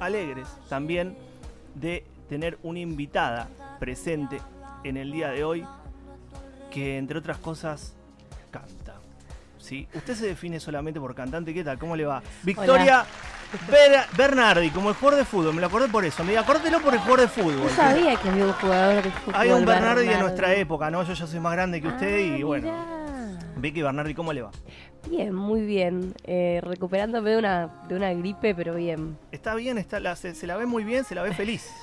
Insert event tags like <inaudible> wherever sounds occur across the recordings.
alegres también de tener una invitada presente en el día de hoy que entre otras cosas canta. ¿Sí? Usted se define solamente por cantante, ¿qué tal? ¿Cómo le va? Victoria Ber- Bernardi, como el jugador de fútbol, me lo acordé por eso. Me acordélo por el jugador de fútbol. No sabía que había un jugador de fútbol. Hay un Bernardi de Bernardi. nuestra época, ¿no? Yo ya soy más grande que usted Ah, y bueno. mirá. Vicky Bernardi, ¿cómo le va? Bien, muy bien. Eh, recuperándome de una, de una gripe, pero bien. ¿Está bien? Está, la- se, se la ve muy bien? ¿Se la ve feliz? <laughs>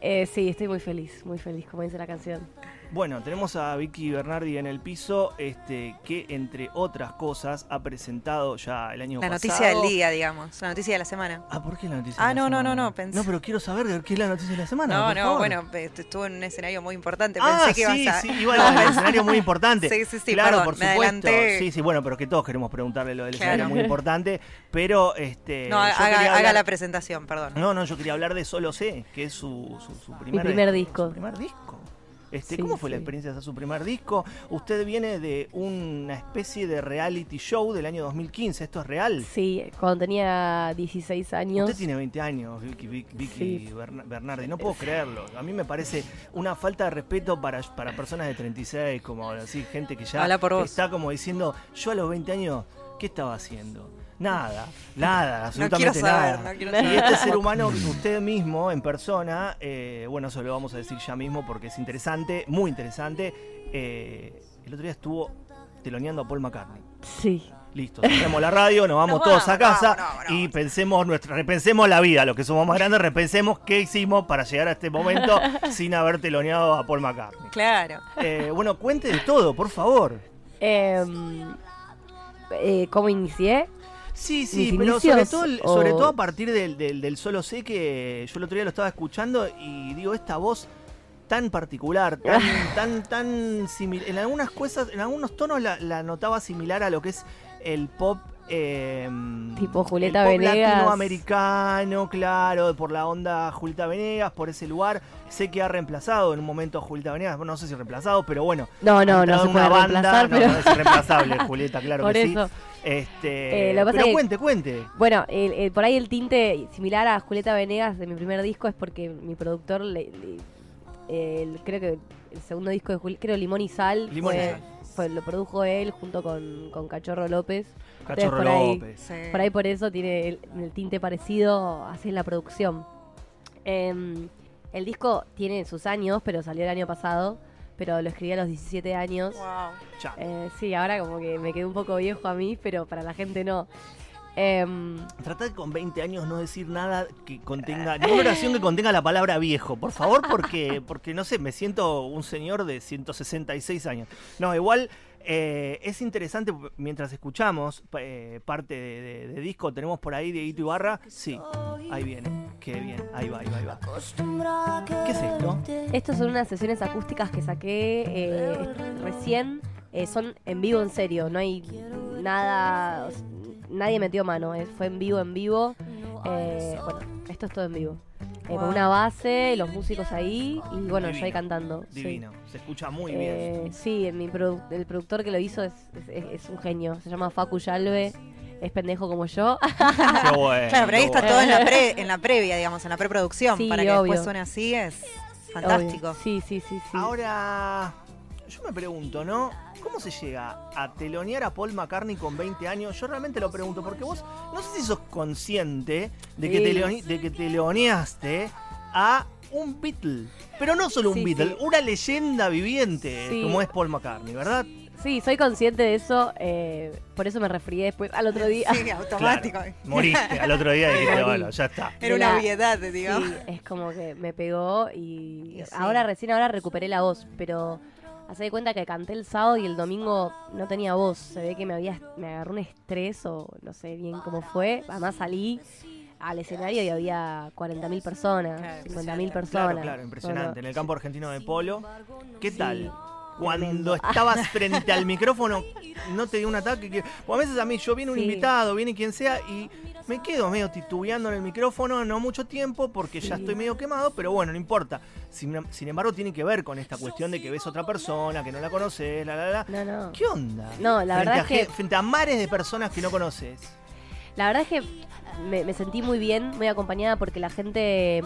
Eh, sí, estoy muy feliz, muy feliz, como dice la canción. Bueno, tenemos a Vicky Bernardi en el piso, este, que entre otras cosas ha presentado ya el año La pasado. noticia del día, digamos. La noticia de la semana. Ah, ¿por qué la noticia? Ah, de la no, no, semana? no, no, pensé- No, pero quiero saber qué es la noticia de la semana. No, por no, favor. bueno, eh, estuvo en un escenario muy importante. Ah, Pensé que sí, ibas a. sí, igual a un <laughs> escenario muy importante. Sí, sí, sí, claro, perdón, por me supuesto. adelanté. Sí, sí, bueno, pero que todos queremos preguntarle lo del Claro. escenario muy importante, pero este No, haga, haga la presentación, perdón. No, no, yo quería hablar de Solo sé, que es su, su, su primer, primer disco. Su primer disco. Este, Sí, ¿Cómo fue la experiencia de hacer su primer disco? Usted viene de una especie de reality show del año 2015, ¿esto es real? Sí, cuando tenía 16 años. Usted tiene 20 años, Vicky, Vicky, Vicky Sí. Berna- Bernardi, no puedo creerlo. A mí me parece una falta de respeto para, para personas de 36, como así, gente que ya está como diciendo, yo a los 20 años, ¿qué estaba haciendo? Nada, nada, absolutamente saber, nada. no Y este ser humano, usted mismo, en persona, eh, bueno, eso lo vamos a decir ya mismo porque es interesante, muy interesante. eh, el otro día estuvo teloneando a Paul McCartney. Sí. Listo, cerremos la radio, nos vamos <laughs> Nos todos a casa no, no, no. y pensemos nuestra, repensemos la vida, los que somos más grandes, repensemos qué hicimos para llegar a este momento <laughs> sin haber teloneado a Paul McCartney. Claro. Eh, bueno, cuente de todo, por favor. Em, eh, ¿Cómo inicié? Sí, sí, ¿Mis pero sobre todo, el- o- sobre todo a partir del, del, del solo sé que yo el otro día lo estaba escuchando y digo, esta voz tan particular, tan, <laughs> tan, tan similar. En algunas cosas, en algunos tonos la, la notaba similar a lo que es el pop. eh, Tipo Julieta el pop Venegas. latinoamericano, claro, por la onda Julieta Venegas, por ese lugar. Sé que ha reemplazado en un momento a Julieta Venegas, no sé si reemplazado, pero bueno. No, no, no se puede banda, reemplazar, no, pero. no es reemplazable, Julieta, claro <laughs> Por que eso. sí. Este, Eh, lo que pasa pero que- cuente, cuente. Bueno, el- el- por ahí el tinte similar a Julieta Venegas de mi primer disco es porque mi productor, le- le- el- creo que el segundo disco de Juli- creo Limón y Sal, Limón y fue- Sal. fue- lo produjo él junto con, con Cachorro López. Cachorro por ahí- López. Sí. Por ahí por eso tiene el, el tinte parecido así en la producción. Em, el disco tiene sus años, pero salió el año pasado, pero lo escribí a los 17 años. Wow. Ya. Eh, sí, ahora como que me quedé un poco viejo a mí, pero para la gente no. Em, Trata de con 20 años no decir nada que contenga, ninguna oración que contenga la palabra viejo, por favor, porque, porque no sé, me siento un señor de 166 años. No, igual eh, es interesante, mientras escuchamos eh, parte de, disco, tenemos por ahí Dieguito Ibarra, sí, ahí viene, qué bien, ahí va, ahí va, ahí va. ¿Qué es esto? Estos son unas sesiones acústicas que saqué eh, recién. eh, son en vivo, en serio. No hay nada. Nadie metió mano. eh, fue en vivo, en vivo. Bueno, esto es todo en vivo. Eh, Con una base, los músicos ahí y bueno, yo ahí Divino, cantando. sí. Divino, se escucha muy bien. Eh, sí, mi produ- el productor que lo hizo es, es- es- es un genio. Se llama Facu Yalve. Es pendejo como yo. <laughs> Qué bueno. Claro, pero ahí está bueno. todo en la, pre, en la previa, digamos, en la preproducción. Sí, para que obvio. después suene así es fantástico. Obvio. Sí, sí, sí, sí. Ahora, yo me pregunto, ¿no? ¿Cómo se llega a telonear a Paul McCartney con 20 años? Yo realmente lo pregunto, porque vos no sé si sos consciente de que, Sí. telone- de que teloneaste a un Beatle. Pero no solo un Sí, Beatle, sí. una leyenda viviente Sí. como es Paul McCartney, ¿verdad? Sí, soy consciente de eso. eh, por eso me refrié después al otro día. Sí, automático. Claro, moriste al otro día y dijiste, bueno, ya está. Era una obviedad, digamos. Sí, es como que me pegó y Y sí. ahora recién ahora recuperé la voz, pero hace de cuenta que canté el sábado y el domingo no tenía voz. Se ve que me había me agarró un estrés o no sé bien cómo fue. Además salí al escenario y había 40.000 personas, Claro, 50.000 personas. Claro, claro, impresionante. En el campo argentino de polo. ¿Qué Sí, tal? Cuando estabas <laughs> frente al micrófono, no te dio un ataque. Que, o a veces a mí, yo viene un Sí. invitado, viene quien sea, y me quedo medio titubeando en el micrófono, no mucho tiempo, porque ya estoy medio quemado, pero bueno, no importa. Sin, sin embargo, tiene que ver con esta cuestión de que ves otra persona, que no la conoces, la, la, la. No, no. ¿Qué onda? No, la Frente verdad a es que- Frente a mares de personas que no conoces. La verdad es que me, me sentí muy bien, muy acompañada porque la gente...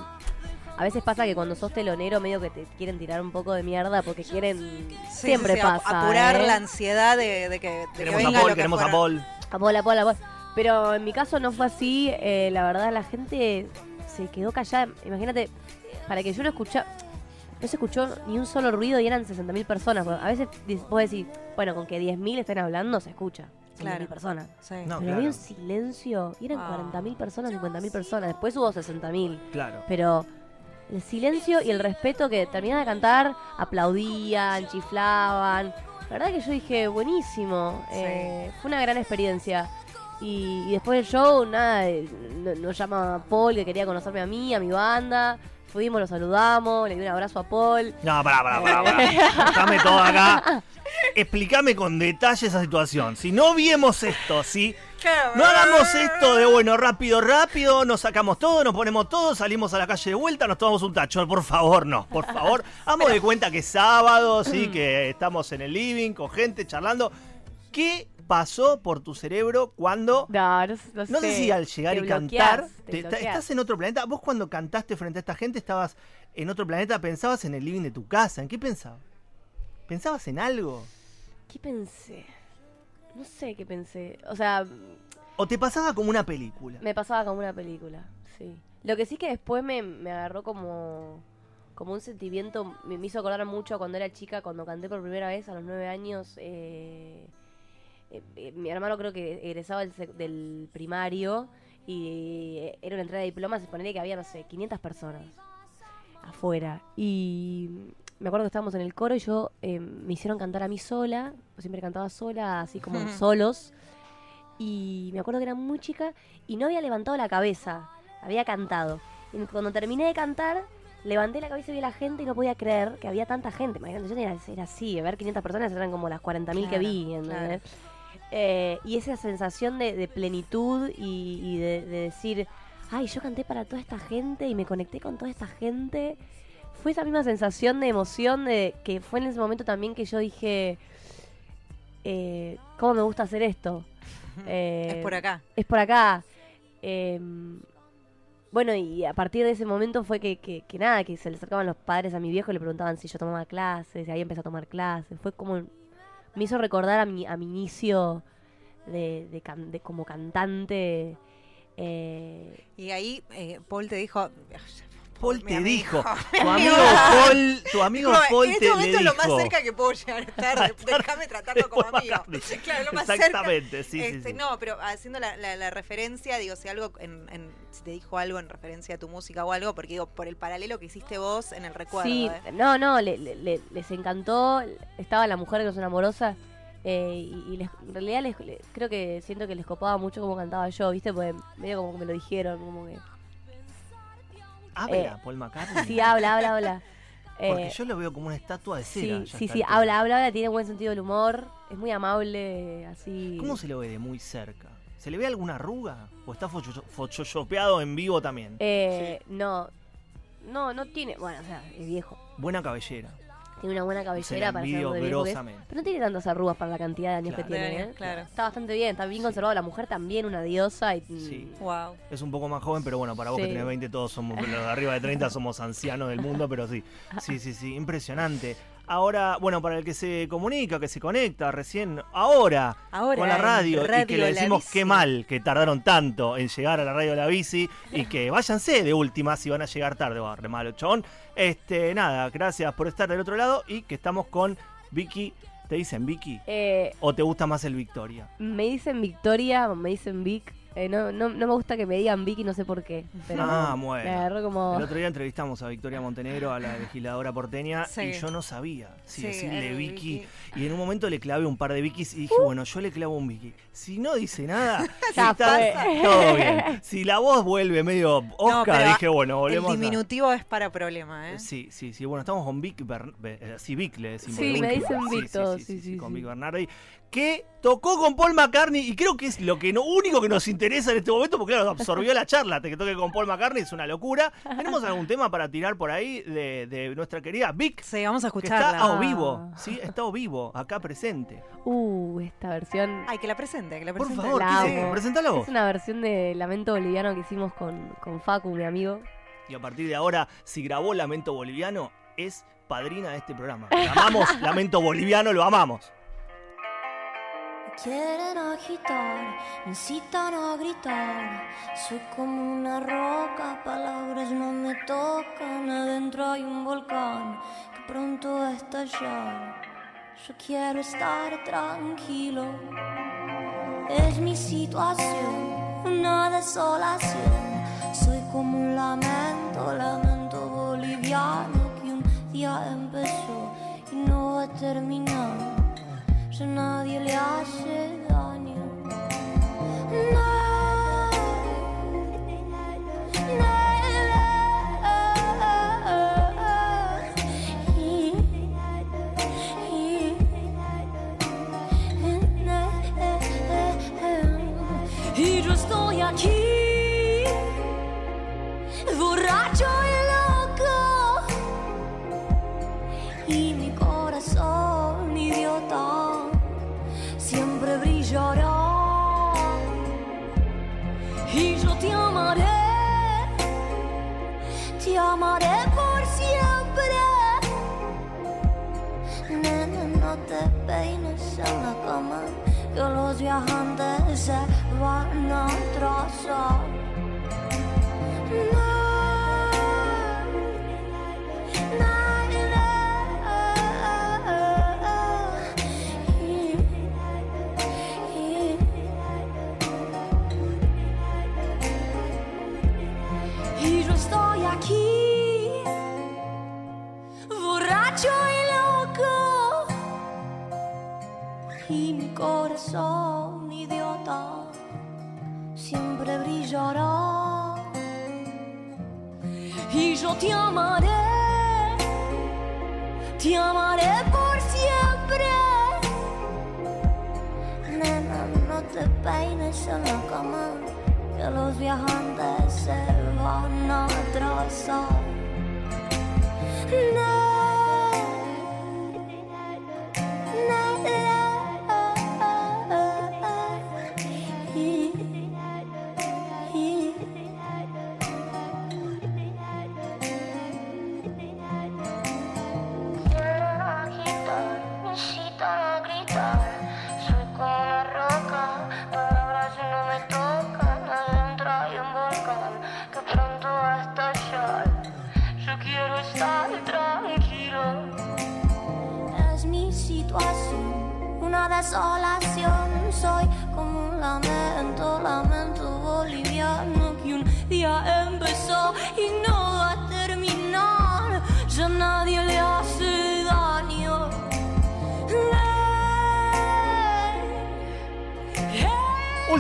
A veces pasa que cuando sos telonero medio que te quieren tirar un poco de mierda porque quieren... Sí, siempre sí, sí, pasa. Apurar ¿eh? la ansiedad de, de que, de que Queremos a venga Paul, lo que queremos a fuera. Paul. A Paul, a Paul, a Paul. Pero en mi caso no fue así. eh, la verdad, la gente se quedó callada. Imagínate, para que yo no escuchara. No se escuchó ni un solo ruido y eran 60.000 personas. A veces vos decís, bueno, con que 10.000 estén hablando, se escucha. 60.000 Claro. personas. Sí. No, Pero claro. había un silencio y eran Ah. 40.000 personas, 50.000 personas. Después hubo 60.000. Claro. Pero el silencio y el respeto que terminaba de cantar, aplaudían, chiflaban. La verdad que yo dije, buenísimo. Sí. eh, fue una gran experiencia. Y, y después del show, nada, eh, no- nos llama Paul que quería conocerme a mí, a mi banda. Fuimos, lo saludamos, le di un abrazo a Paul. No, pará, pará, pará, pará. Déjame todo acá. Explícame con detalle esa situación. Si no viemos esto, si no hagamos esto de bueno, rápido, rápido, nos sacamos todo, nos ponemos todo, salimos a la calle de vuelta, nos tomamos un tacho. Por favor, no, por favor. Hagamos de cuenta que es sábado, sí, que estamos en el living con gente charlando. ¿Qué pasó por tu cerebro cuando No, no, No sé si al llegar te y cantar, te te- estás en otro planeta. Vos cuando cantaste frente a esta gente estabas en otro planeta, pensabas en el living de tu casa. ¿En qué pensabas? ¿Pensabas en algo? ¿Qué pensé? No sé qué pensé. O sea, ¿O te pasaba como una película? Me pasaba como una película, sí. Lo que sí que después me, me agarró como, como un sentimiento, me, me hizo acordar mucho cuando era chica, cuando canté por primera vez a los nueve años. eh, eh, eh, mi hermano creo que egresaba del, sec- del primario y eh, era una entrega de diplomas y ponerle que había, no sé, 500 personas afuera. Y me acuerdo que estábamos en el coro y yo eh, me hicieron cantar a mí sola, siempre cantaba sola, así como <laughs> solos. Y me acuerdo que era muy chica y no había levantado la cabeza, había cantado. Y cuando terminé de cantar, levanté la cabeza y vi a la gente y no podía creer que había tanta gente. Imagínate, yo era, era así, ver 500 personas eran como las 40.000 que Claro, vi. ¿entendés? Eh, y esa sensación de, de plenitud y, y de, de decir, ay, yo canté para toda esta gente y me conecté con toda esta gente. Fue esa misma sensación de emoción de que fue en ese momento también que yo dije, eh, ¿cómo me gusta hacer esto? Eh, Es por acá. es por acá. Eh, bueno, y a partir de ese momento fue que, que, que nada, que se le acercaban los padres a mi viejo y le preguntaban si yo tomaba clases, y ahí empecé a tomar clases. Fue como, me hizo recordar a mi, a mi inicio de, de, can- de como cantante. eh, Y ahí eh, Paul te dijo. Paul te amigo, dijo, <laughs> tu amigo. Paul, tu amigo Paul en te este le momento es lo más dijo. cerca que puedo llegar a estar. Déjame tratarlo como amigo. <laughs> Claro, lo más cerca. Exactamente, sí, sí, Este, sí. No, pero haciendo la, la- la referencia, digo, si algo en, en- si te dijo algo en referencia a tu música o algo, porque digo, por el paralelo que hiciste vos en el recuerdo. sí, ¿eh? no, no, le- le- le- les encantó. Estaba la mujer que es una amorosa. eh, y, y les- en realidad les- le- creo que siento que les copaba mucho como cantaba yo, ¿viste? Porque medio como que me lo dijeron, como que... Habla eh, Paul McCartney. Sí, habla, habla, habla. <laughs> Porque Eh, yo lo veo como una estatua de cera. sí, sí, habla, habla, habla, tiene buen sentido del humor, es muy amable, así. ¿Cómo se lo ve de muy cerca? ¿Se le ve alguna arruga? ¿O está focho- photoshopeado en vivo también? Eh, no, no, no tiene, bueno, o sea, es viejo. Buena cabellera. Tiene una buena Se la cabellera para ser envidio lo de viejo que es. grosamente. Pero no tiene tantas arrugas para la cantidad de años Claro. que tiene, ¿eh? claro. Está bastante bien, está bien conservado. La mujer también, una diosa. Y, Sí. Wow. Es un poco más joven, pero bueno, para vos que Sí. tenés 20, todos somos, los de arriba de 30 somos ancianos del mundo, pero sí. Sí, sí, sí, impresionante. Ahora, bueno, para el que se comunica, que se conecta recién, ahora, Ahora con la radio, y que le decimos qué mal que tardaron tanto en llegar a la radio de la bici y que váyanse de última si van a llegar tarde, va, re malo, chabón. Este, nada, gracias por estar del otro lado y que estamos con Vicky. ¿Te dicen Vicky? Eh, ¿O te gusta más el Victoria? me dicen Victoria, me dicen Vic. Eh, no, no, no me gusta que me digan Vicky, no sé por qué. Pero Ah, bueno. como. El otro día entrevistamos a Victoria Montenegro, a la legisladora porteña, Sí. y yo no sabía si Sí, decirle el Vicky. Vicky. Y en un momento le clavé un par de Vickys y dije, Uh. bueno, yo le clavo un Vicky. Si no dice nada, <laughs> está todo bien. Si la voz vuelve medio Oscar, dije, bueno, El volvemos a... diminutivo es para problema, ¿eh? Sí, sí, sí. Bueno, estamos con Vic, Bern- Be- eh, sí, Vic le decimos. Sí, Vic. me dicen Sí, Vic todos, Sí, sí, sí, sí, con sí. Vic Bernardi. Que tocó con Paul McCartney y creo que es lo que no, único que nos interesa en este momento, porque claro, absorbió la charla, te que toque con Paul McCartney es una locura. ¿Tenemos algún tema para tirar por ahí de, de nuestra querida Vic? Sí, vamos a Que escucharla. está a vivo, ¿sí? Está a vivo, acá presente. Uh, esta versión. Ay, que la presente, que la Por presente. favor, La ¿qué vos. Es una versión de Lamento Boliviano que hicimos con, con Facu, mi amigo. Y a partir de ahora, si grabó Lamento Boliviano, es padrina de este programa. Lo amamos, Lamento Boliviano, lo amamos. Quieren agitar, incitan a gritar. Soy como una roca, palabras no me tocan. Adentro hay un volcán que pronto va a estallar. Yo quiero estar tranquilo. Es mi situación, una desolación. Soy como un lamento, lamento boliviano que un día empezó y no va a nadie le hace en la cama que los viajantes se van a atrasar corazón idiota siempre brillará. Y yo te amaré, te amaré por siempre. Nena, no te peines en la cama, que los viajantes se van a atrasar. Quieren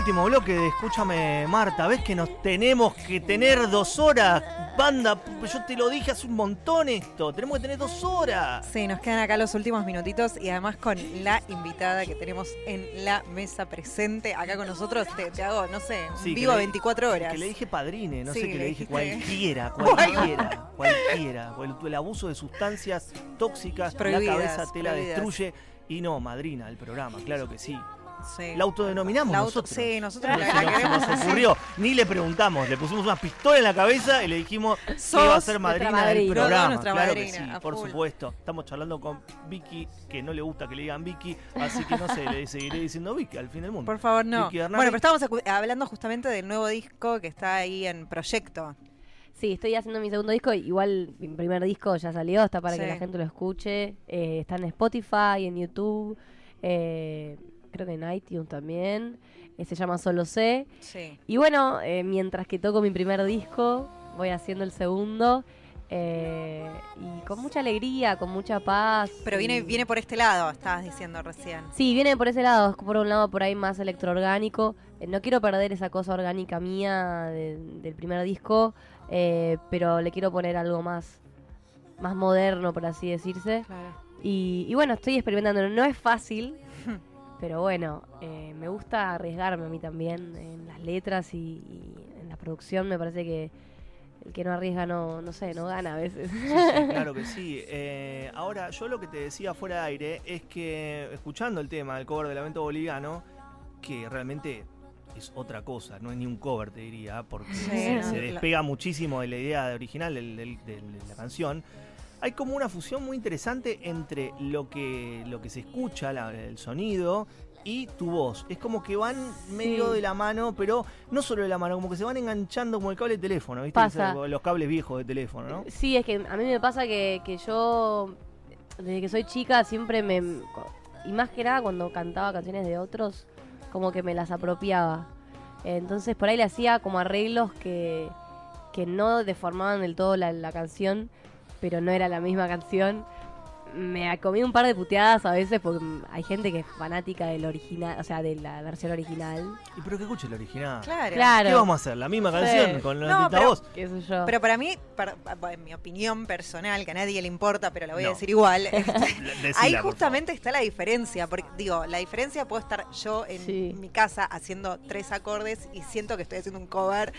Último bloque de Escúchame Marta, ves que nos tenemos que tener dos horas. Banda, yo te lo dije hace un montón esto, tenemos que tener dos horas. Sí, nos quedan acá los últimos minutitos y además con la invitada que tenemos en la mesa presente acá con nosotros. Te, te hago, no sé, un Sí, que vivo le- 24 horas. Que le dije padrine, no Sí, sé qué le le dije, cualquiera, <laughs> cualquiera, cualquiera. El, el abuso de sustancias tóxicas, Prohibidas, la cabeza te la destruye. Y no, madrina del programa, claro que sí. Sí. La autodenominamos La auto- nosotros. sí, nosotros la- la nos- queremos nos ocurrió, ni le preguntamos, le pusimos una pistola en la cabeza y le dijimos que iba a ser madrina del programa. Claro madrina, que sí, por full. supuesto. Estamos charlando con Vicky, que no le gusta que le digan Vicky, así que no sé, le seguiré diciendo Vicky al fin del mundo. Por favor, no. Bueno, pero estábamos hablando justamente del nuevo disco que está ahí en proyecto. Sí, estoy haciendo mi segundo disco. Igual mi primer disco ya salió, está para que la gente lo escuche. Eh, está en Spotify, en YouTube, eh, creo que en iTunes también. Eh, se llama Solo Sé. Sí. Y bueno, eh, mientras que toco mi primer disco, voy haciendo el segundo. eh, y con mucha alegría, con mucha paz. Pero viene, y- viene por este lado, estabas diciendo recién. Sí, viene por ese lado, es por un lado por ahí más electroorgánico. Eh, no quiero perder esa cosa orgánica mía de- del primer disco, eh, pero le quiero poner algo más, más moderno, por así decirse. Claro. Y, y bueno, estoy experimentando. No es fácil, <laughs> <laughs> pero bueno, eh, me gusta arriesgarme a mí también en las letras y, y en la producción. Me parece que el que no arriesga no, no sé, no gana a veces. Sí, sí, claro que sí. <laughs> Eh, ahora, yo lo que te decía fuera de aire es que escuchando el tema del cover del Lamento Boliviano, que realmente es otra cosa, no es ni un cover, te diría, porque Sí, se, no, se la- despega muchísimo de la idea original del- del- del- de la canción. Hay como una fusión muy interesante entre lo que, lo que se escucha, la- el sonido, y tu voz. Es como que van medio Sí. de la mano, pero no solo de la mano, como que se van enganchando como el cable de teléfono, ¿viste? Pasa. Los cables viejos de teléfono, ¿no? Sí, es que a mí me pasa que, que yo, desde que soy chica, siempre me... Y más que nada cuando cantaba canciones de otros, como que me las apropiaba. Entonces por ahí le hacía como arreglos que, que no deformaban del todo la, la canción, pero no era la misma canción. Me comí un par de puteadas a veces porque mm, hay gente que es fanática del original, o sea, de la versión original. Y pero que escuche el original. Claro. Claro. ¿Qué vamos a hacer? ¿La misma Sí. canción con la No, pero- voz? ¿Qué sé yo? Pero para mí, para- en mi opinión personal, que a nadie le importa, pero la voy a decir igual, <laughs> este, Decila, ahí justamente está la diferencia. Porque, digo, la diferencia puedo estar yo en Sí. mi casa haciendo tres acordes y siento que estoy haciendo un cover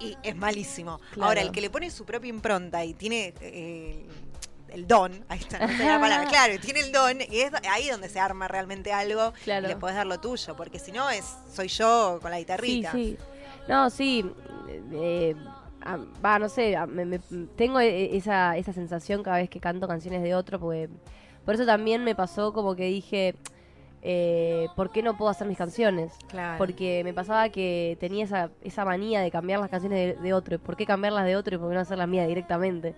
y es malísimo. Claro. Ahora, el que le pone su propia impronta y tiene eh, el don, <laughs> ahí está, no sé la <laughs> palabra, claro, tiene el don, y es ahí donde se arma realmente algo Claro. y le podés dar lo tuyo, porque si no es soy yo con la guitarrita. Sí, sí. No, sí. eh, ah, Va, no sé, me- me- tengo esa, esa sensación cada vez que canto canciones de otro, porque por eso también me pasó como que dije, eh, ¿por qué no puedo hacer mis canciones? Claro. Porque me pasaba que tenía esa, esa manía de cambiar las canciones de, de otro. ¿Por qué cambiarlas de otro y por qué no hacer las mías directamente?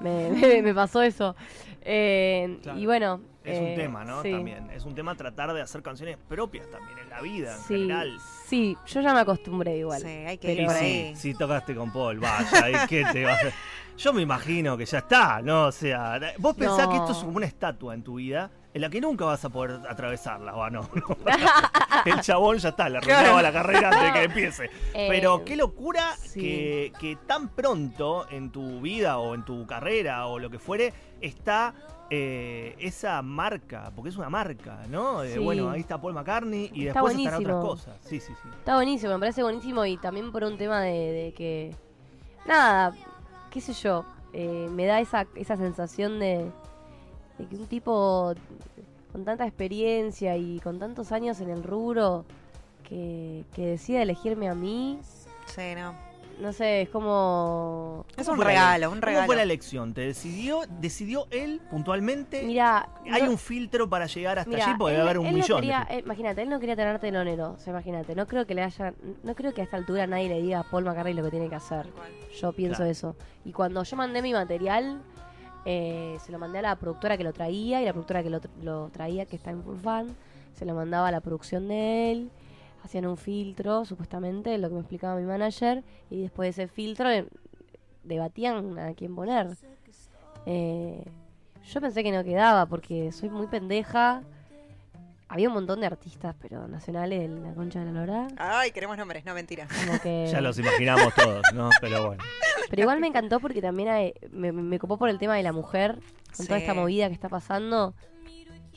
Me, <laughs> me- me pasó eso. Eh, Claro. Y bueno. Es eh, un tema, ¿no? sí. También. Es un tema tratar de hacer canciones propias también en la vida, en Sí, general. sí, yo ya me acostumbré igual. Sí, hay que ir por ahí. si tocaste con Paul, vaya, ¿y qué te va a hacer? Yo me imagino que ya está, ¿no? O sea, vos pensás No. que esto es como una estatua en tu vida en la que nunca vas a poder atravesarla, ¿o no? <laughs> El chabón ya está, le arruinaba la carrera antes de que empiece. Eh, Pero qué locura sí. que, que tan pronto en tu vida o en tu carrera o lo que fuere está eh, esa marca, porque es una marca, ¿no? Bueno, ahí está Paul McCartney y Está después están otras buenísimo. cosas. Sí, sí, sí. Está buenísimo, me parece buenísimo y también por un tema de, de que, nada, qué sé yo, eh, me da esa, esa sensación de, de que un tipo con tanta experiencia y con tantos años en el rubro que, que decida elegirme a mí, Sí, no. no sé, es como... Es ¿Cómo un regalo, un ¿Cómo regalo. fue la elección? ¿Te decidió, decidió él puntualmente? Mira, ¿Hay no- un filtro para llegar hasta allí? Porque él- debe haber un no millón. quería- eh, imagínate, él no quería tener telonero, o sea, imagínate, no creo que le haya, no creo que a esta altura nadie le diga a Paul McCartney lo que tiene que hacer. Yo pienso Claro. eso. Y cuando yo mandé mi material, eh, se lo mandé a la productora que lo traía y la productora que lo, tr- lo traía, que está en Full se lo mandaba a la producción de él. Hacían un filtro, supuestamente, lo que me explicaba mi manager, y después de ese filtro eh, debatían a quién poner. Eh, yo pensé que no quedaba porque soy muy pendeja. Había un montón de artistas, pero nacionales de la concha de la lora. Ay, queremos nombres, no mentira. Como que... <laughs> Ya los imaginamos todos, ¿no? Pero bueno. Pero igual me encantó porque también hay- me, me- copó por el tema de la mujer, con toda esta movida que está pasando.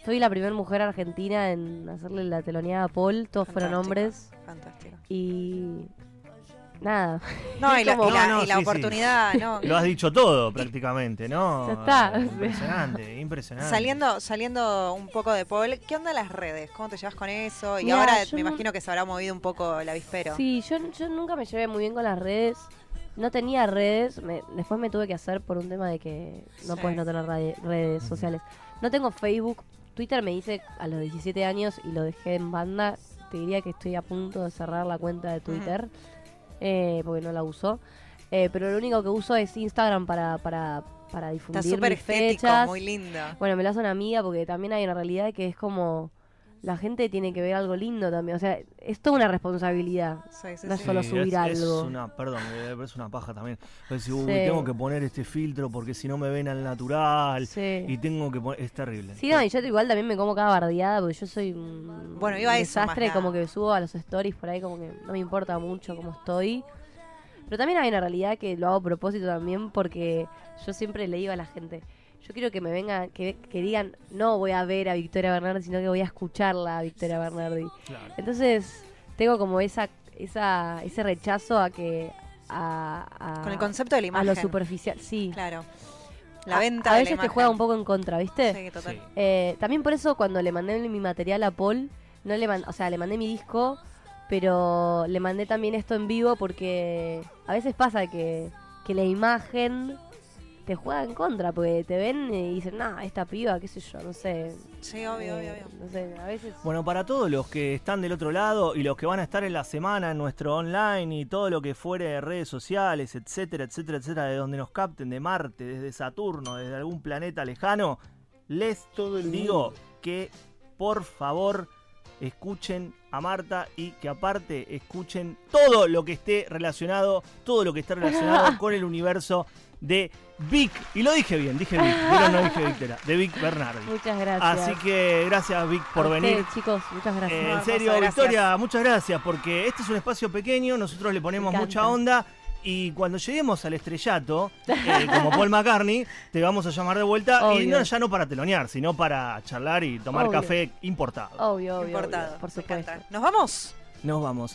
Soy la primera mujer argentina en hacerle la teloneada a Paul, todos fueron hombres. Fantástico. Y nada. No, <laughs> y la, como- y la- No, no, y la sí, sí. oportunidad, ¿no? Lo has dicho todo prácticamente, ¿no? Ya está. Impresionante, <laughs> impresionante. Saliendo, saliendo un poco de Paul, ¿qué onda las redes? ¿Cómo te llevas con eso? Y Mirá, ahora me no- imagino que se habrá movido un poco el avispero. Sí, yo, yo nunca me llevé muy bien con las redes. No tenía redes, me- después me tuve que hacer por un tema de que no Sí. puedes no tener redes sociales. No tengo Facebook, Twitter me hice a los 17 años y lo dejé en banda. Te diría que estoy a punto de cerrar la cuenta de Twitter eh, porque no la uso. Eh, pero lo único que uso es Instagram para, para, para Está difundir súper mis estético, fechas. muy lindo. Bueno, me la hace una amiga porque también hay una realidad que es como la gente tiene que ver algo lindo también. O sea, es toda una responsabilidad. Sí, sí, no es sí. solo subir es, algo. Es una, perdón, es una paja también. Es decir, uy, Sí. tengo que poner este filtro porque si no me ven al natural. Sí. Y tengo que poner. Es terrible. Sí, no, y yo igual también me como cada bardeada porque yo soy un Bueno, iba a un eso desastre, como que subo a los stories por ahí, como que no me importa mucho cómo estoy. Pero también hay una realidad que lo hago a propósito también porque yo siempre le digo a la gente, yo quiero que me vengan, que, que digan, no voy a ver a Victoria Bernardi, sino que voy a escucharla a Victoria Bernardi. Claro. Entonces, tengo como esa, esa, ese rechazo a que a, a- Con el concepto de la a imagen. lo superficial, sí. Claro. La A- venta a, de la veces te juega un poco en contra, ¿viste? Sí, total. Sí. Eh, también por eso cuando le mandé mi material a Paul, no le mandé, o sea, le mandé mi disco, pero le mandé también esto en vivo porque a veces pasa que, que la imagen te juega en contra, porque te ven y dicen, nah, esta piba, qué sé yo, no sé. Sí, obvio, eh, obvio, obvio. No sé, a veces... Bueno, para todos los que están del otro lado y los que van a estar en la semana en nuestro online y todo lo que fuere de redes sociales, etcétera, etcétera, etcétera, de donde nos capten, de Marte, desde Saturno, desde algún planeta lejano, les todo el digo que por favor escuchen a Marta y que aparte escuchen todo lo que esté relacionado, todo lo que esté relacionado <laughs> con el universo de Vic. Y lo dije bien, dije Vic, <laughs> pero no dije Victoria, de Vic Bernardi. Muchas gracias. Así que gracias Vic por A venir. ustedes, chicos, muchas gracias. Eh, en serio, gracias. Victoria, muchas gracias, porque este es un espacio pequeño, nosotros le ponemos mucha onda y cuando lleguemos al estrellato, <laughs> eh, como Paul McCartney, te vamos a llamar de vuelta y no, ya no para telonear, sino para charlar y tomar Obvio. café importado. Obvio, obvio, Importado. obvio, por supuesto. ¿Nos vamos? Nos vamos.